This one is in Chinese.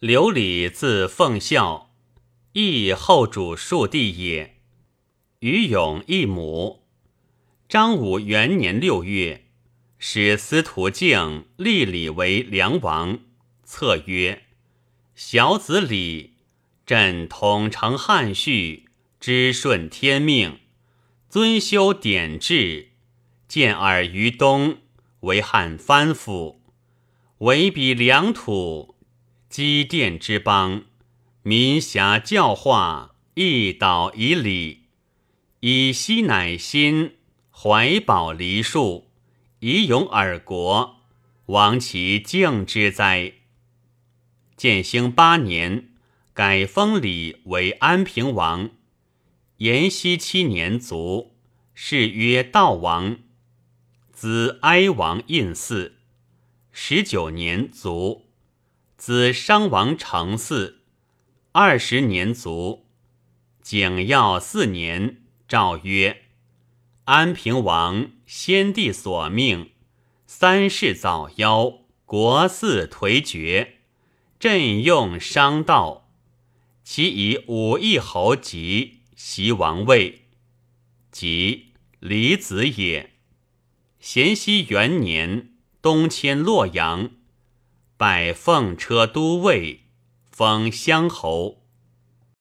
刘礼字奉孝，义后主庶弟也。于永一母。张武元年六月，使司徒敬立礼为梁王。策曰：“小子礼，朕统承汉序，知顺天命，遵修典制，建尔于东，为汉藩府，为彼良土。”积淀之邦，民侠教化，一岛以礼，以息乃心，怀宝黎庶，以永尔国，亡其敬之哉！建兴八年，改封礼为安平王。延熙七年卒，谥曰悼王。子哀王胤嗣，十九年卒。子商王成嗣，二十年卒。景耀四年，诏曰：“安平王先帝所命，三世早夭，国嗣颓绝，朕用商道，其以武义侯吉袭王位，即李子也。咸熙元年，东迁洛阳。”拜奉车都尉，封乡侯。